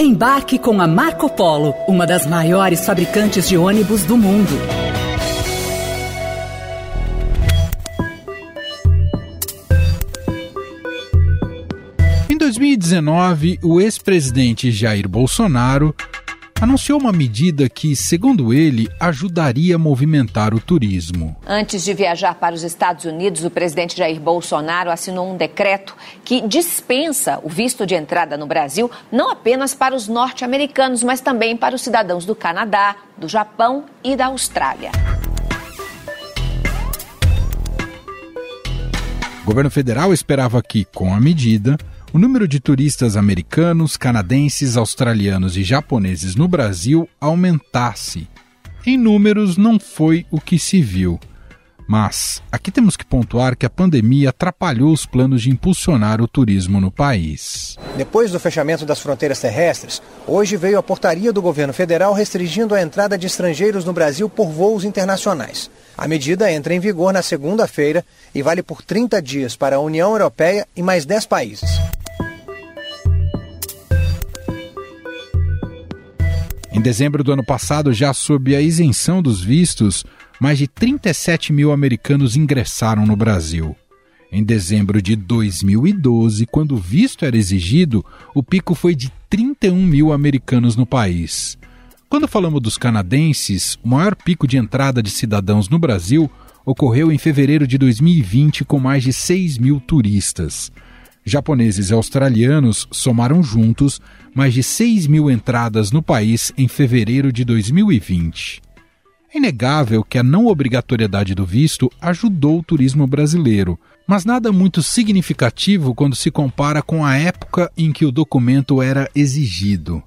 Embarque com a Marco Polo, uma das maiores fabricantes de ônibus do mundo. Em 2019, o ex-presidente Jair Bolsonaro anunciou uma medida que, segundo ele, ajudaria a movimentar o turismo. Antes de viajar para os Estados Unidos, o presidente Jair Bolsonaro assinou um decreto que dispensa o visto de entrada no Brasil não apenas para os norte-americanos, mas também para os cidadãos do Canadá, do Japão e da Austrália. O governo federal esperava que, com a medida, o número de turistas americanos, canadenses, australianos e japoneses no Brasil aumentasse. Em números, não foi o que se viu. Mas aqui temos que pontuar que a pandemia atrapalhou os planos de impulsionar o turismo no país. Depois do fechamento das fronteiras terrestres, hoje veio a portaria do governo federal restringindo a entrada de estrangeiros no Brasil por voos internacionais. A medida entra em vigor na segunda-feira e vale por 30 dias para a União Europeia e mais 10 países. Em dezembro do ano passado, já sob a isenção dos vistos, mais de 37 mil americanos ingressaram no Brasil. Em dezembro de 2012, quando o visto era exigido, o pico foi de 31 mil americanos no país. Quando falamos dos canadenses, o maior pico de entrada de cidadãos no Brasil ocorreu em fevereiro de 2020, com mais de 6 mil turistas. Japoneses e australianos somaram juntos mais de 6 mil entradas no país em fevereiro de 2020. É inegável que a não obrigatoriedade do visto ajudou o turismo brasileiro, mas nada muito significativo quando se compara com a época em que o documento era exigido.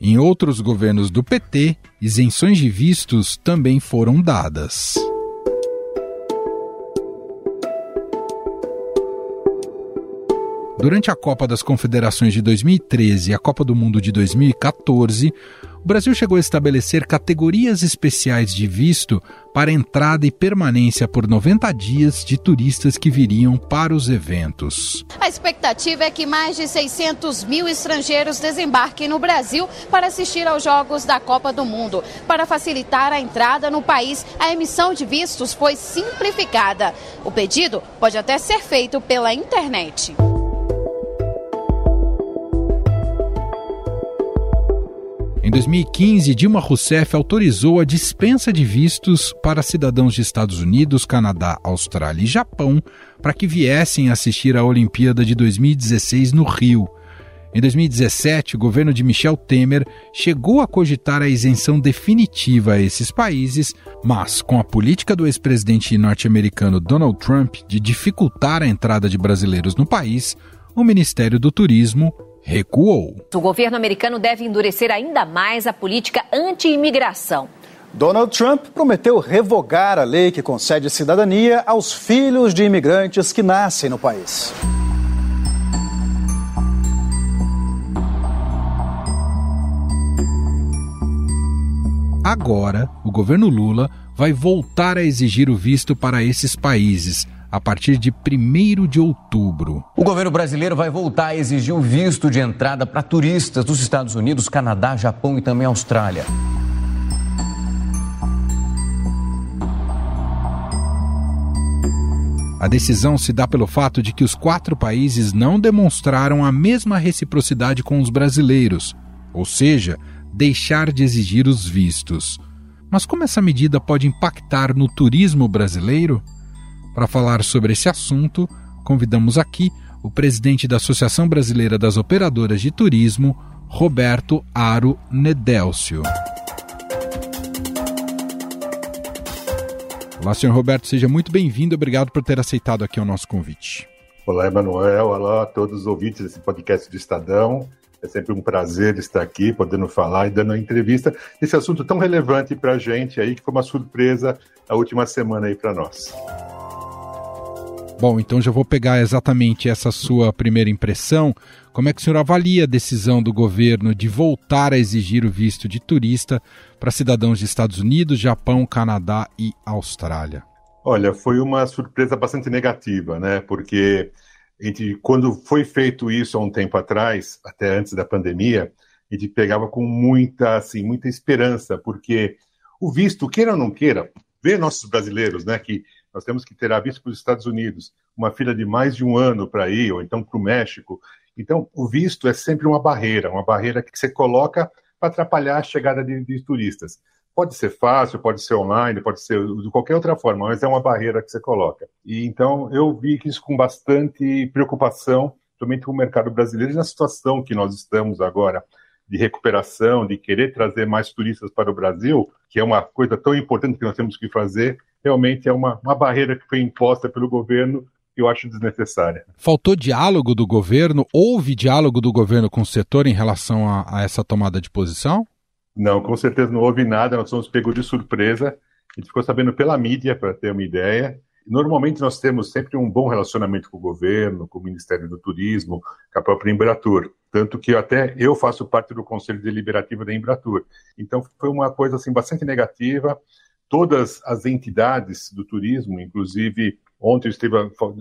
Em outros governos do PT, isenções de vistos também foram dadas. Durante a Copa das Confederações de 2013 e a Copa do Mundo de 2014, o Brasil chegou a estabelecer categorias especiais de visto para entrada e permanência por 90 dias de turistas que viriam para os eventos. A expectativa é que mais de 600 mil estrangeiros desembarquem no Brasil para assistir aos Jogos da Copa do Mundo. Para facilitar a entrada no país, a emissão de vistos foi simplificada. O pedido pode até ser feito pela internet. 2015, Dilma Rousseff autorizou a dispensa de vistos para cidadãos de Estados Unidos, Canadá, Austrália e Japão para que viessem assistir à Olimpíada de 2016 no Rio. Em 2017, o governo de Michel Temer chegou a cogitar a isenção definitiva a esses países, mas com a política do ex-presidente norte-americano Donald Trump de dificultar a entrada de brasileiros no país, o Ministério do Turismo recuou. O governo americano deve endurecer ainda mais a política anti-imigração. Donald Trump prometeu revogar a lei que concede cidadania aos filhos de imigrantes que nascem no país. Agora, o governo Lula vai voltar a exigir o visto para esses países, a partir de 1 de outubro. O governo brasileiro vai voltar a exigir o visto de entrada para turistas dos Estados Unidos, Canadá, Japão e também Austrália. A decisão se dá pelo fato de que os quatro países não demonstraram a mesma reciprocidade com os brasileiros, ou seja, deixar de exigir os vistos. Mas como essa medida pode impactar no turismo brasileiro? Para falar sobre esse assunto, convidamos aqui o presidente da Associação Brasileira das Operadoras de Turismo, Roberto Aro Nedélcio. Olá, senhor Roberto, seja muito bem-vindo. Obrigado por ter aceitado aqui o nosso convite. Olá, Emanuel. Olá a todos os ouvintes desse podcast do Estadão. É sempre um prazer estar aqui, podendo falar e dando uma entrevista nesse assunto tão relevante para a gente aí, que foi uma surpresa a última semana aí para nós. Bom, então já vou pegar exatamente essa sua primeira impressão. Como é que o senhor avalia a decisão do governo de voltar a exigir o visto de turista para cidadãos de Estados Unidos, Japão, Canadá e Austrália? Olha, foi uma surpresa bastante negativa, né? Porque gente, quando foi feito isso há um tempo atrás, até antes da pandemia, a gente pegava com muita, assim, muita esperança, porque o visto, queira ou não queira, ver nossos brasileiros, né, que nós temos que ter a visto para os Estados Unidos, uma fila de mais de um ano para ir, ou então para o México. Então, o visto é sempre uma barreira, uma barreira que você coloca para atrapalhar a chegada de, de turistas. Pode ser fácil, pode ser online, pode ser de qualquer outra forma, mas é uma barreira que você coloca. E então eu vi isso com bastante preocupação, principalmente com o mercado brasileiro e na situação que nós estamos agora de recuperação, de querer trazer mais turistas para o Brasil, que é uma coisa tão importante que nós temos que fazer, realmente é uma, uma barreira que foi imposta pelo governo que eu acho desnecessária. Faltou diálogo do governo? Houve diálogo do governo com o setor em relação a, a essa tomada de posição? Não, com certeza não houve nada, nós fomos pegos de surpresa. A gente ficou sabendo pela mídia, para ter uma ideia. Normalmente nós temos sempre um bom relacionamento com o governo, com o Ministério do Turismo, com a própria Embratur. Tanto que até eu faço parte do Conselho Deliberativo da Embratur. Então foi uma coisa assim bastante negativa. Todas as entidades do turismo, inclusive ontem eu estive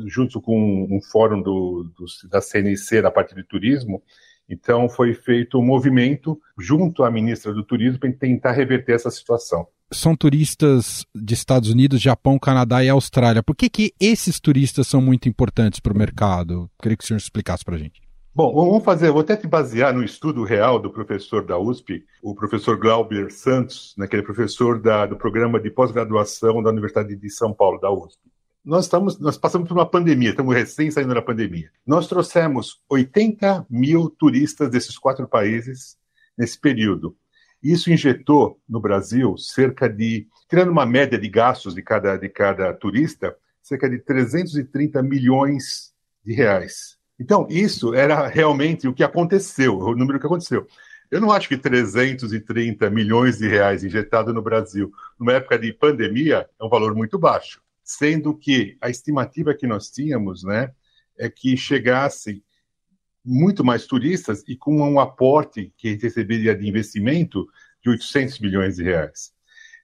junto com um fórum do, do, da CNC da parte de turismo, então, foi feito um movimento junto à ministra do Turismo para tentar reverter essa situação. São turistas de Estados Unidos, Japão, Canadá e Austrália. Por que, que esses turistas são muito importantes para o mercado? Queria que o senhor explicasse para a gente. Bom, vamos fazer, vou até te basear no estudo real do professor da USP, o professor Glauber Santos, né, que é professor da, do programa de pós-graduação da Universidade de São Paulo, da USP nós, estamos, nós passamos por uma pandemia, estamos recém saindo da pandemia. Nós trouxemos 80 mil turistas desses quatro países nesse período. Isso injetou no Brasil cerca de, tirando uma média de gastos de cada, de cada turista, cerca de 330 milhões de reais. Então, isso era realmente o que aconteceu, o número que aconteceu. Eu não acho que 330 milhões de reais injetados no Brasil, numa época de pandemia, é um valor muito baixo sendo que a estimativa que nós tínhamos, né, é que chegassem muito mais turistas e com um aporte que receberia de investimento de 800 milhões de reais.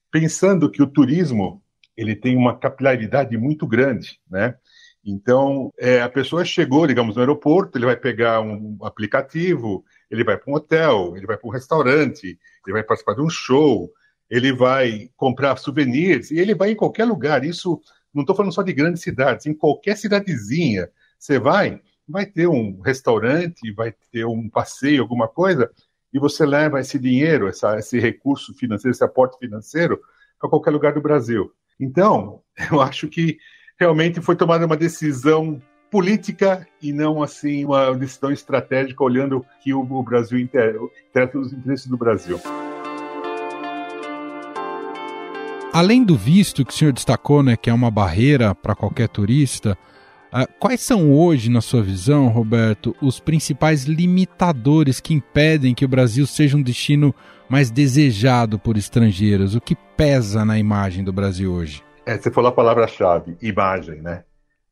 Pensando que o turismo ele tem uma capilaridade muito grande, né? Então, é, a pessoa chegou, digamos, no aeroporto, ele vai pegar um aplicativo, ele vai para um hotel, ele vai para um restaurante, ele vai participar de um show, ele vai comprar souvenirs e ele vai em qualquer lugar. Isso não estou falando só de grandes cidades, em qualquer cidadezinha você vai, vai ter um restaurante, vai ter um passeio, alguma coisa, e você leva esse dinheiro, essa, esse recurso financeiro, esse aporte financeiro para qualquer lugar do Brasil. Então, eu acho que realmente foi tomada uma decisão política e não assim uma decisão estratégica olhando que o, Brasil interessa os interesses do Brasil. Além do visto que o senhor destacou, né, que é uma barreira para qualquer turista, uh, quais são hoje, na sua visão, Roberto, os principais limitadores que impedem que o Brasil seja um destino mais desejado por estrangeiros? O que pesa na imagem do Brasil hoje? É, você falou a palavra-chave, imagem, né?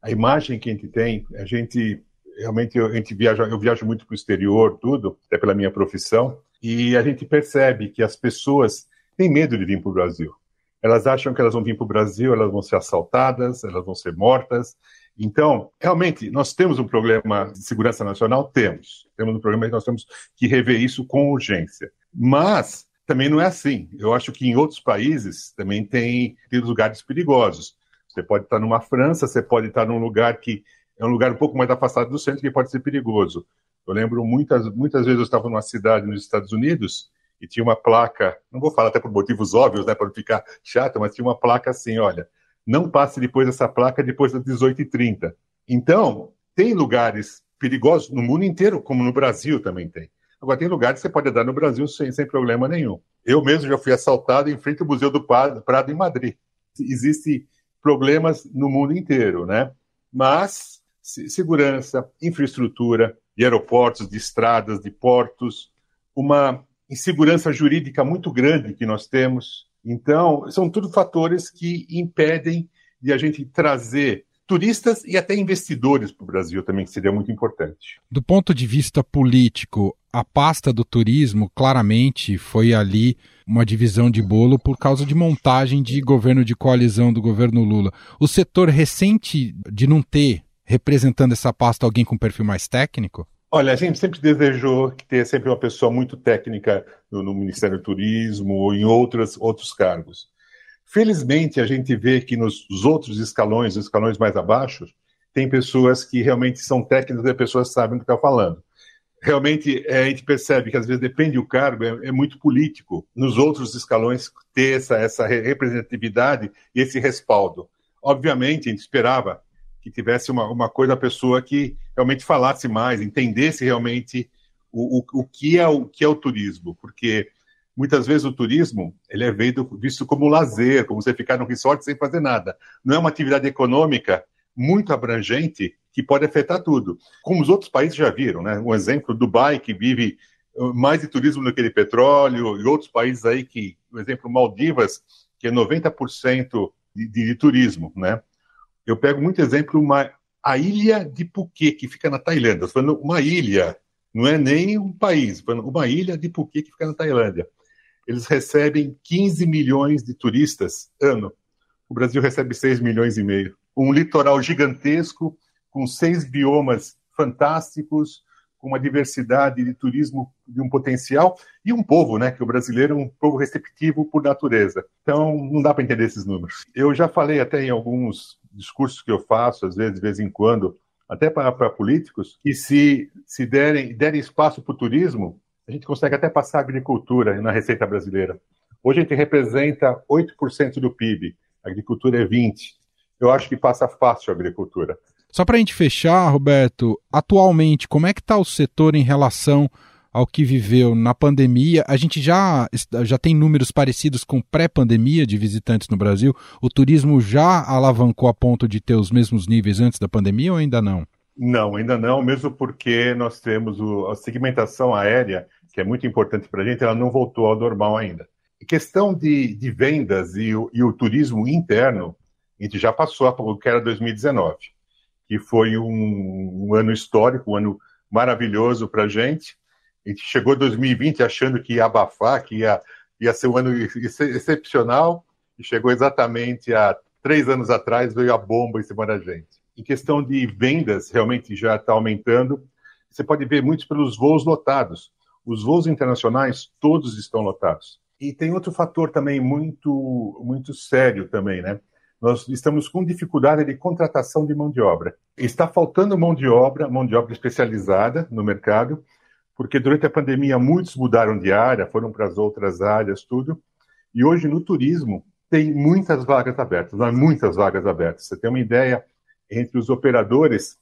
A imagem que a gente tem, a gente realmente a gente viaja, eu viajo muito para o exterior, tudo, até pela minha profissão, e a gente percebe que as pessoas têm medo de vir para o Brasil. Elas acham que elas vão vir para o Brasil, elas vão ser assaltadas, elas vão ser mortas. Então, realmente, nós temos um problema de segurança nacional? Temos. Temos um problema que nós temos que rever isso com urgência. Mas também não é assim. Eu acho que em outros países também tem, tem lugares perigosos. Você pode estar numa França, você pode estar num lugar que é um lugar um pouco mais afastado do centro que pode ser perigoso. Eu lembro muitas, muitas vezes eu estava numa cidade nos Estados Unidos e tinha uma placa, não vou falar até por motivos óbvios, né, para não ficar chato, mas tinha uma placa assim, olha, não passe depois dessa placa depois das 18h30. Então, tem lugares perigosos no mundo inteiro, como no Brasil também tem. Agora, tem lugares que você pode andar no Brasil sem, sem problema nenhum. Eu mesmo já fui assaltado em frente ao Museu do Prado, em Madrid. Existem problemas no mundo inteiro, né? Mas segurança, infraestrutura, de aeroportos, de estradas, de portos, uma insegurança jurídica muito grande que nós temos. Então, são tudo fatores que impedem de a gente trazer turistas e até investidores para o Brasil também, que seria muito importante. Do ponto de vista político, a pasta do turismo claramente foi ali uma divisão de bolo por causa de montagem de governo de coalizão do governo Lula. O setor recente de não ter representando essa pasta alguém com perfil mais técnico? Olha, a gente sempre desejou que ter sempre uma pessoa muito técnica no, no Ministério do Turismo ou em outros, outros cargos. Felizmente, a gente vê que nos outros escalões, escalões mais abaixo, tem pessoas que realmente são técnicas e pessoas sabem do que estão falando. Realmente, é, a gente percebe que às vezes depende do cargo, é, é, muito político nos outros escalões ter essa, essa representatividade e esse respaldo. Obviamente, a gente esperava que tivesse uma, uma coisa, a pessoa que realmente falasse mais, entendesse realmente o, o, o, que é o que é o turismo, porque muitas vezes o turismo ele é visto como lazer, como você ficar no resort sem fazer nada. Não é uma atividade econômica muito abrangente que pode afetar tudo. Como os outros países já viram, né? Um exemplo, Dubai, que vive uh, mais de turismo do que de petróleo, e outros países aí que, por exemplo, Maldivas, que é 90% de, de, de, turismo, né? Eu pego muito exemplo, uma, a ilha de Phuket, que fica na Tailândia. falando uma ilha, não é nem um país, falando uma ilha de Phuket que fica na Tailândia eles recebem 15 milhões de turistas ano. O Brasil recebe 6 milhões e meio. Um litoral gigantesco, com seis biomas fantásticos, com uma diversidade de turismo de um potencial e um povo, né, que o brasileiro é um povo receptivo por natureza. Então, não dá para entender esses números. Eu já falei até em alguns discursos que eu faço, às vezes, de vez em quando, até para políticos, que se, se derem, derem espaço para o turismo, a gente consegue até passar agricultura na receita brasileira. Hoje a gente representa 8% do PIB, a agricultura é 20%. Eu acho que passa fácil a agricultura. Só para a gente fechar, Roberto, atualmente, como é que está o setor em relação ao que viveu na pandemia? A gente já, já tem números parecidos com pré-pandemia de visitantes no Brasil? O turismo já alavancou a ponto de ter os mesmos níveis antes da pandemia ou ainda não? Não, ainda não, mesmo porque nós temos o, a segmentação aérea que é muito importante para a gente, ela não voltou ao normal ainda. Em questão de, de vendas e o, e o, turismo interno, a gente já passou o que era 2019, que foi um, um ano histórico, um ano maravilhoso para a gente. A gente chegou em 2020 achando que ia abafar, que ia, ia ser um ano excepcional, e chegou exatamente há três anos atrás, veio a bomba em cima da gente. Em questão de vendas, realmente já está aumentando. Você pode ver muitos pelos voos lotados. Os voos internacionais todos estão lotados. E tem outro fator também muito muito sério também, né? Nós estamos com dificuldade de contratação de mão de obra. Está faltando mão de obra, mão de obra especializada no mercado, porque durante a pandemia muitos mudaram de área, foram para as outras áreas, tudo. E hoje no turismo tem muitas vagas abertas, há muitas vagas abertas. Você tem uma ideia, entre os operadores,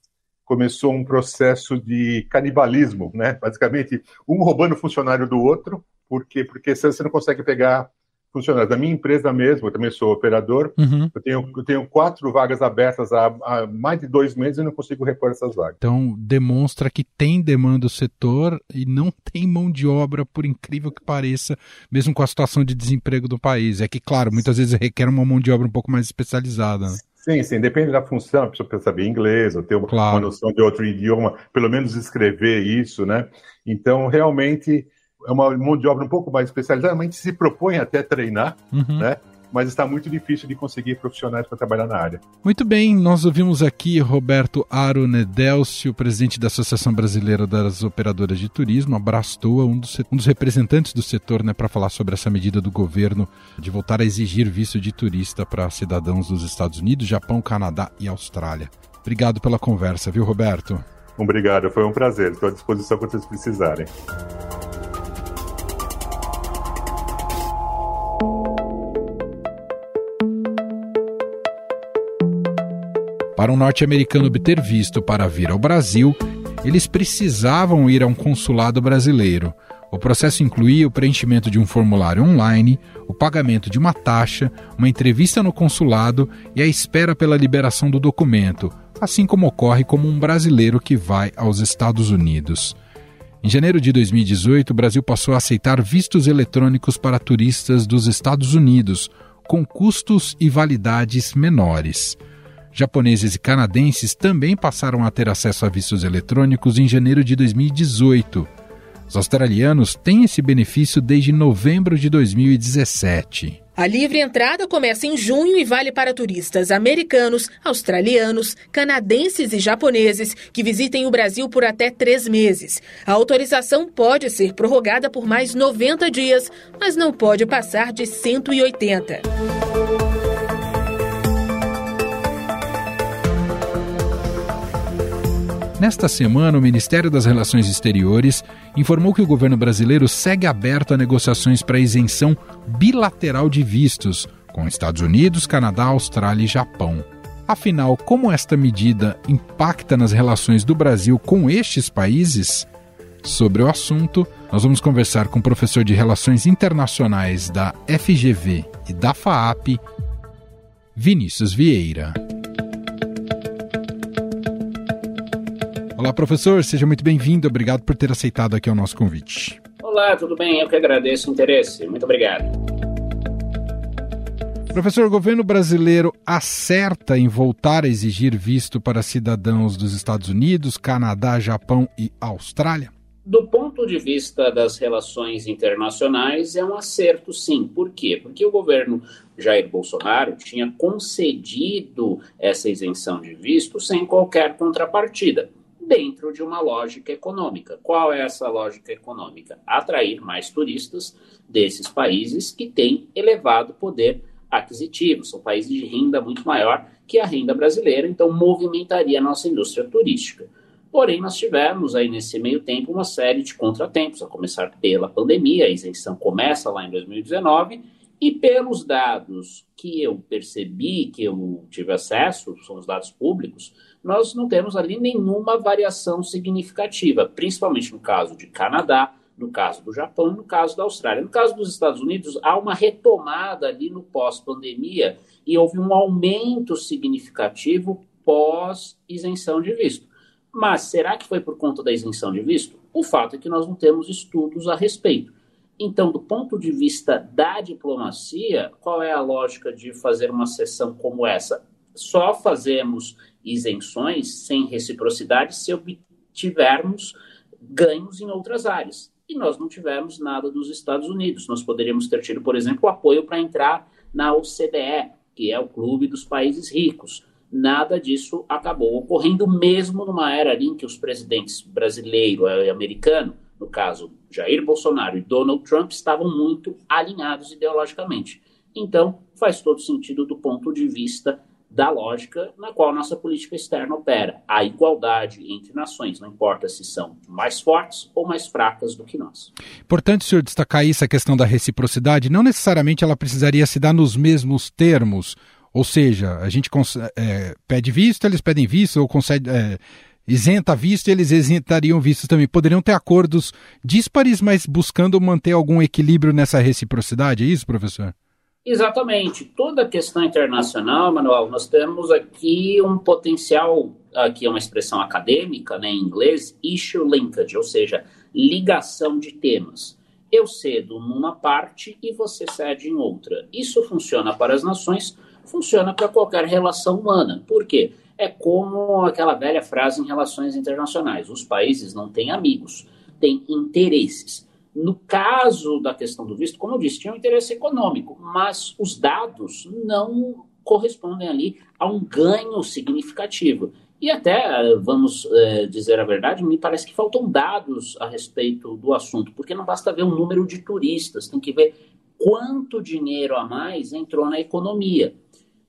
começou um processo de canibalismo, né? Basicamente, um roubando o funcionário do outro, porque porque você não consegue pegar funcionários. Da minha empresa mesmo, eu também sou operador, uhum. eu, tenho, eu tenho quatro vagas abertas há, há, mais de dois meses e não consigo repor essas vagas. Então, demonstra que tem demanda do setor e não tem mão de obra, por incrível que pareça, mesmo com a situação de desemprego do país. É que, claro, muitas vezes requer uma mão de obra um pouco mais especializada. Né? Sim, sim, depende da função, a pessoa precisa saber inglês, ou ter uma, claro. uma noção de outro idioma, pelo menos escrever isso, né? Então, realmente, é uma mão de obra um pouco mais especializada, mas a gente se propõe até treinar, uhum. né? mas está muito difícil de conseguir profissionais para trabalhar na área. Muito bem, nós ouvimos aqui Roberto Aro Nedelcio, presidente da Associação Brasileira das Operadoras de Turismo, abraçou um dos, um dos representantes do setor né, para falar sobre essa medida do governo de voltar a exigir visto de turista para cidadãos dos Estados Unidos, Japão, Canadá e Austrália. Obrigado pela conversa, viu, Roberto? Obrigado, foi um prazer. Estou à disposição quando vocês precisarem. Para um norte-americano obter visto para vir ao Brasil, eles precisavam ir a um consulado brasileiro. O processo incluía o preenchimento de um formulário online, o pagamento de uma taxa, uma entrevista no consulado e a espera pela liberação do documento, assim como ocorre como um brasileiro que vai aos Estados Unidos. Em janeiro de 2018, o Brasil passou a aceitar vistos eletrônicos para turistas dos Estados Unidos, com custos e validades menores. Japoneses e canadenses também passaram a ter acesso a vistos eletrônicos em janeiro de 2018. Os australianos têm esse benefício desde novembro de 2017. A livre entrada começa em junho e vale para turistas americanos, australianos, canadenses e japoneses que visitem o Brasil por até três meses. A autorização pode ser prorrogada por mais 90 dias, mas não pode passar de 180. Nesta semana, o Ministério das Relações Exteriores informou que o governo brasileiro segue aberto a negociações para isenção bilateral de vistos com Estados Unidos, Canadá, Austrália e Japão. Afinal, como esta medida impacta nas relações do Brasil com estes países? Sobre o assunto, nós vamos conversar com o professor de Relações Internacionais da FGV e da FAAP, Vinícius Vieira. Olá, professor, seja muito bem-vindo. Obrigado por ter aceitado aqui o nosso convite. Olá, tudo bem? Eu que agradeço o interesse. Muito obrigado. Professor, o governo brasileiro acerta em voltar a exigir visto para cidadãos dos Estados Unidos, Canadá, Japão e Austrália? Do ponto de vista das relações internacionais, é um acerto, sim. Por quê? Porque o governo Jair Bolsonaro tinha concedido essa isenção de visto sem qualquer contrapartida dentro de uma lógica econômica. Qual é essa lógica econômica? Atrair mais turistas desses países que têm elevado poder aquisitivo, são países de renda muito maior que a renda brasileira, então movimentaria a nossa indústria turística. Porém, nós tivemos aí nesse meio tempo uma série de contratempos, a começar pela pandemia, a isenção começa lá em 2019, e pelos dados que eu percebi, que eu tive acesso, são os dados públicos, nós não temos ali nenhuma variação significativa, principalmente no caso de Canadá, no caso do Japão no caso da Austrália. No caso dos Estados Unidos, há uma retomada ali no pós-pandemia e houve um aumento significativo pós-isenção de visto. Mas será que foi por conta da isenção de visto? O fato é que nós não temos estudos a respeito. Então, do ponto de vista da diplomacia, qual é a lógica de fazer uma sessão como essa? Só fazemos isenções sem reciprocidade se obtivermos ganhos em outras áreas. E nós não tivemos nada dos Estados Unidos. Nós poderíamos ter tido, por exemplo, apoio para entrar na OCDE, que é o clube dos países ricos. Nada disso acabou ocorrendo, mesmo numa era em que os presidentes brasileiro e americano, no caso Jair Bolsonaro e Donald Trump, estavam muito alinhados ideologicamente. Então, faz todo sentido do ponto de vista da lógica na qual nossa política externa opera, a igualdade entre nações, não importa se são mais fortes ou mais fracas do que nós. Importante senhor destacar isso, a questão da reciprocidade, não necessariamente ela precisaria se dar nos mesmos termos, ou seja, a gente é, pede visto, eles pedem visto, ou concede, é, isenta visto, eles isentariam visto também. Poderiam ter acordos díspares, mas buscando manter algum equilíbrio nessa reciprocidade, é isso, professor? Exatamente. Toda a questão internacional, Manuel, nós temos aqui um potencial, aqui é uma expressão acadêmica, né, em inglês, issue linkage, ou seja, ligação de temas. Eu cedo numa parte e você cede em outra. Isso funciona para as nações, funciona para qualquer relação humana. Por quê? É como aquela velha frase em relações internacionais: os países não têm amigos, têm interesses. No caso da questão do visto, como eu disse, tinha um interesse econômico, mas os dados não correspondem ali a um ganho significativo. E até, vamos é, dizer a verdade, me parece que faltam dados a respeito do assunto, porque não basta ver o número de turistas, tem que ver quanto dinheiro a mais entrou na economia.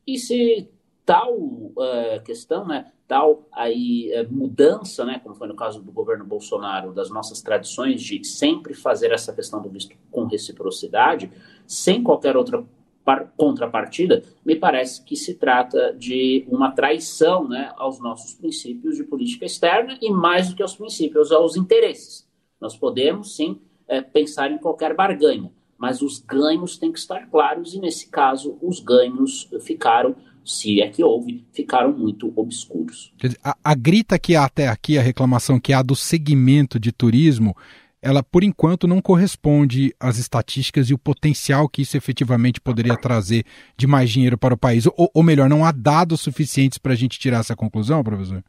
E se tal uh, questão, né, tal aí uh, mudança, né, como foi no caso do governo Bolsonaro, das nossas tradições de sempre fazer essa questão do visto com reciprocidade, sem qualquer outra contrapartida, me parece que se trata de uma traição né, aos nossos princípios de política externa e, mais do que aos princípios, aos interesses. Nós podemos, sim, é, pensar em qualquer barganha, mas os ganhos têm que estar claros e, nesse caso, os ganhos ficaram se é que houve, ficaram muito obscuros. A, a grita que há até aqui, a reclamação que há do segmento de turismo, ela por enquanto não corresponde às estatísticas e o potencial que isso efetivamente poderia trazer de mais dinheiro para o país. Ou, ou melhor, não há dados suficientes para a gente tirar essa conclusão, professor?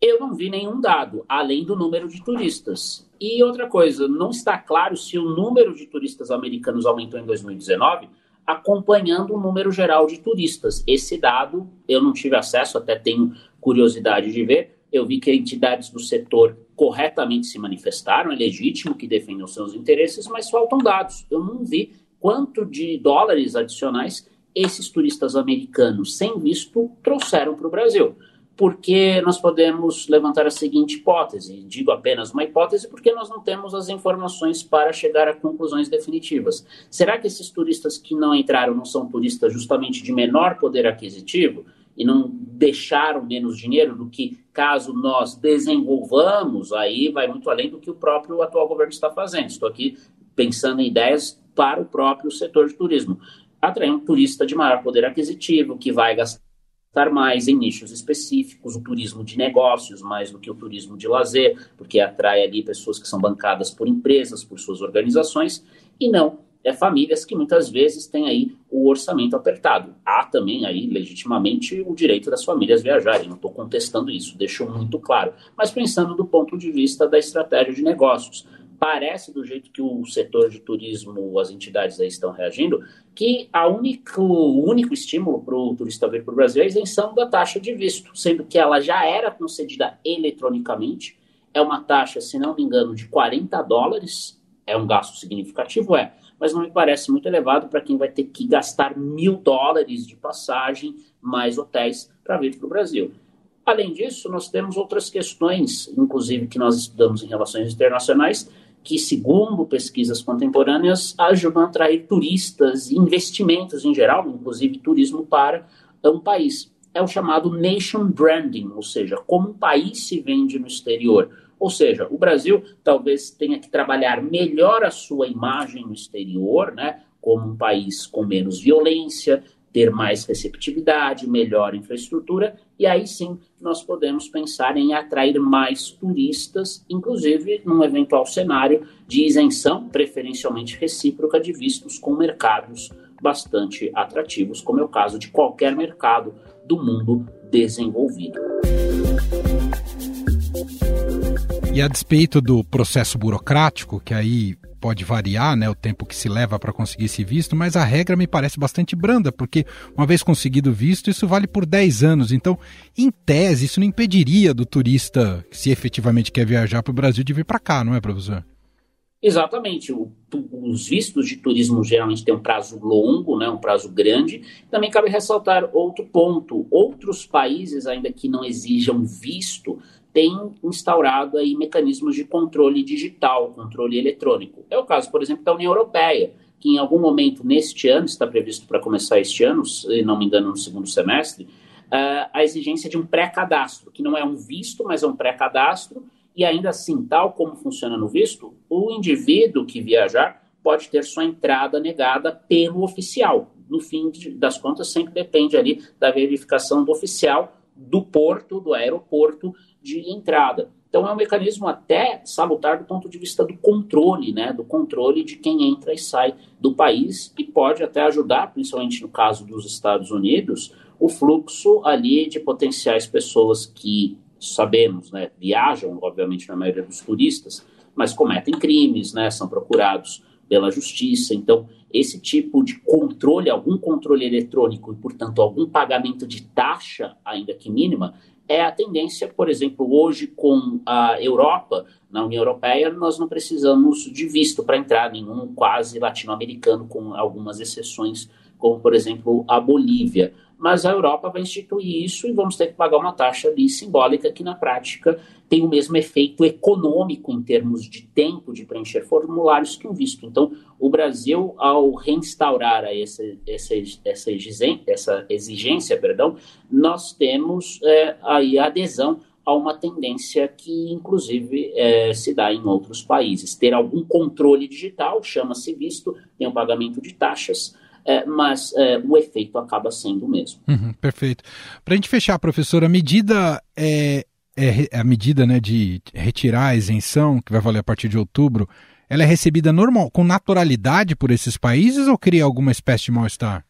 Eu não vi nenhum dado, além do número de turistas. E outra coisa, não está claro se o número de turistas americanos aumentou em 2019 acompanhando o número geral de turistas. Esse dado eu não tive acesso, até tenho curiosidade de ver. Eu vi que entidades do setor corretamente se manifestaram, é legítimo que defendam seus interesses, mas faltam dados. Eu não vi quanto de dólares adicionais esses turistas americanos sem visto trouxeram para o Brasil. Porque nós podemos levantar a seguinte hipótese, digo apenas uma hipótese porque nós não temos as informações para chegar a conclusões definitivas. Será que esses turistas que não entraram não são turistas justamente de menor poder aquisitivo e não deixaram menos dinheiro do que caso nós desenvolvamos, aí vai muito além do que o próprio atual governo está fazendo. Estou aqui pensando em ideias para o próprio setor de turismo atrair um turista de maior poder aquisitivo, que vai gastar mais em nichos específicos, o turismo de negócios mais do que o turismo de lazer, porque atrai ali pessoas que são bancadas por empresas, por suas organizações, e não é famílias que muitas vezes têm aí o orçamento apertado. Há também aí, legitimamente, o direito das famílias viajarem, não estou contestando isso, deixo muito claro. Mas pensando do ponto de vista da estratégia de negócios, parece, do jeito que o setor de turismo, as entidades aí estão reagindo, que a único, o único estímulo para o turista vir para o Brasil é a isenção da taxa de visto, sendo que ela já era concedida eletronicamente, é uma taxa, se não me engano, de 40 dólares, é um gasto significativo, é, mas não me parece muito elevado para quem vai ter que gastar mil dólares de passagem mais hotéis para vir para o Brasil. Além disso, nós temos outras questões, inclusive que nós estudamos em relações internacionais, que, segundo pesquisas contemporâneas, ajudam a atrair turistas e investimentos em geral, inclusive turismo para um país. É o chamado nation branding, ou seja, como um país se vende no exterior. Ou seja, o Brasil talvez tenha que trabalhar melhor a sua imagem no exterior, né, como um país com menos violência, ter mais receptividade, melhor infraestrutura, e aí sim nós podemos pensar em atrair mais turistas, inclusive num eventual cenário de isenção, preferencialmente recíproca, de vistos com mercados bastante atrativos, como é o caso de qualquer mercado do mundo desenvolvido. E a despeito do processo burocrático, que aí pode variar, né, o tempo que se leva para conseguir esse visto, mas a regra me parece bastante branda, porque uma vez conseguido o visto, isso vale por 10 anos. Então, em tese, isso não impediria do turista, se efetivamente quer viajar para o Brasil, de vir para cá, não é, professor? Exatamente. O, os vistos de turismo geralmente têm um prazo longo, né, um prazo grande. Também cabe ressaltar outro ponto: outros países, ainda que não exijam visto, tem instaurado aí mecanismos de controle digital, controle eletrônico. É o caso, por exemplo, da União Europeia, que em algum momento neste ano, está previsto para começar este ano, se não me engano, no segundo semestre, uh, a exigência de um pré-cadastro, que não é um visto, mas é um pré-cadastro, e ainda assim, tal como funciona no visto, o indivíduo que viajar pode ter sua entrada negada pelo oficial. No fim das contas, sempre depende ali da verificação do oficial do porto, do aeroporto, de entrada. Então é um mecanismo até salutar do ponto de vista do controle, né, do controle de quem entra e sai do país e pode até ajudar, principalmente no caso dos Estados Unidos, o fluxo ali de potenciais pessoas que sabemos, né, viajam, obviamente na maioria dos turistas, mas cometem crimes, né, são procurados pela justiça. Então esse tipo de controle, algum controle eletrônico e, portanto, algum pagamento de taxa, ainda que mínima, é a tendência, por exemplo, hoje com a Europa, na União Europeia, nós não precisamos de visto para entrar, nenhum quase latino-americano, com algumas exceções, como, por exemplo, a Bolívia mas a Europa vai instituir isso e vamos ter que pagar uma taxa ali simbólica que na prática tem o mesmo efeito econômico em termos de tempo de preencher formulários que um visto. Então, o Brasil, ao reinstaurar essa, essa, essa, exigência, essa exigência, perdão, nós temos é, aí a adesão a uma tendência que, inclusive, é, se dá em outros países. Ter algum controle digital, chama-se visto, tem o pagamento de taxas, é, mas é, o efeito acaba sendo o mesmo. Uhum, perfeito. Para a gente fechar, professor, a medida é, é, a medida né, de retirar a isenção, que vai valer a partir de outubro, ela é recebida normal, com naturalidade por esses países ou cria alguma espécie de mal-estar?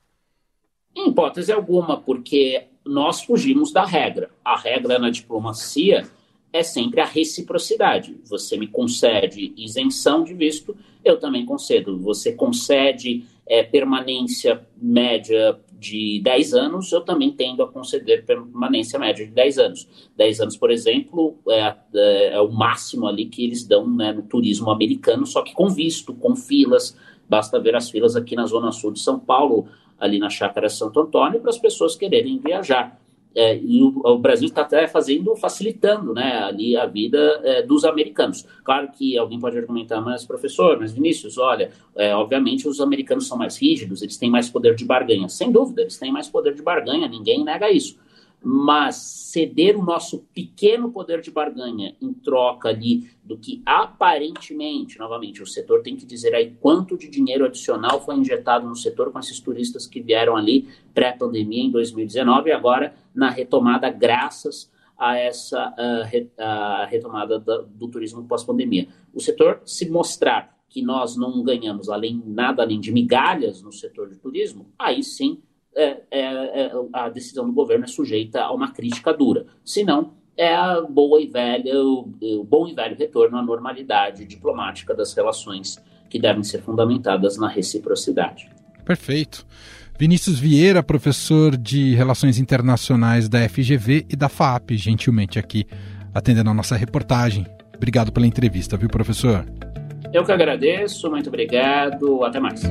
Em hipótese alguma, porque nós fugimos da regra. A regra na diplomacia é sempre a reciprocidade. Você me concede isenção de visto, eu também concedo. Você concede é, permanência média de 10 anos, eu também tendo a conceder permanência média de 10 anos. 10 anos, por exemplo, é, é, é o máximo ali que eles dão né, no turismo americano, só que com visto, com filas. Basta ver as filas aqui na Zona Sul de São Paulo, ali na Chácara Santo Antônio, para as pessoas quererem viajar. É, e o, o, Brasil está até fazendo, facilitando né, ali a vida é, dos americanos. Claro que alguém pode argumentar, mas professor, mas Vinícius, olha, é, obviamente os americanos são mais rígidos, eles têm mais poder de barganha. Sem dúvida, eles têm mais poder de barganha, ninguém nega isso mas ceder o nosso pequeno poder de barganha em troca ali do que aparentemente, novamente, o setor tem que dizer aí quanto de dinheiro adicional foi injetado no setor com esses turistas que vieram ali pré-pandemia em 2019 e agora na retomada graças a essa uh, re, uh, retomada do, do turismo pós-pandemia. O setor se mostrar que nós não ganhamos além nada além de migalhas no setor de turismo, aí sim é, é, a decisão do governo é sujeita a uma crítica dura. Se não, é a boa e velha, o, o bom e velho retorno à normalidade diplomática das relações que devem ser fundamentadas na reciprocidade. Perfeito. Vinícius Vieira, professor de Relações Internacionais da FGV e da FAP, gentilmente aqui atendendo a nossa reportagem. Obrigado pela entrevista, viu, professor? Eu que agradeço, muito obrigado, até mais.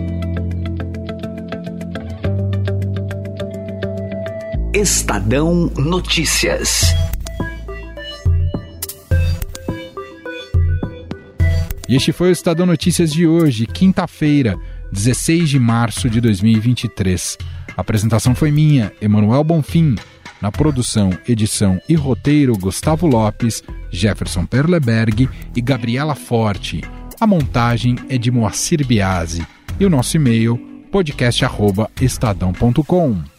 Estadão Notícias. E este foi o Estadão Notícias de hoje, quinta-feira, 16 de março de 2023. A apresentação foi minha, Emanuel Bonfim. Na produção, edição e roteiro, Gustavo Lopes, Jefferson Perleberg e Gabriela Forte. A montagem é de Moacir Biasi. E o nosso e-mail, podcast.estadão.com.